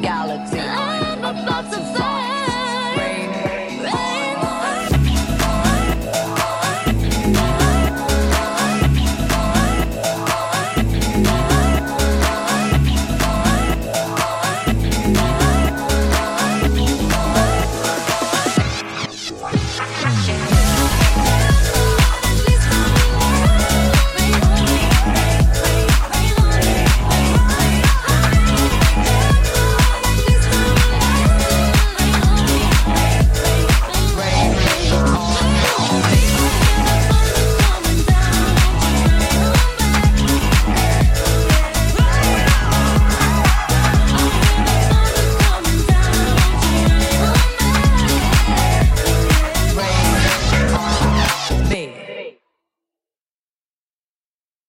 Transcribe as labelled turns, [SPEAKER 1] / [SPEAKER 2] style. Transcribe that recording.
[SPEAKER 1] galaxy.
[SPEAKER 2] I'm about to fly.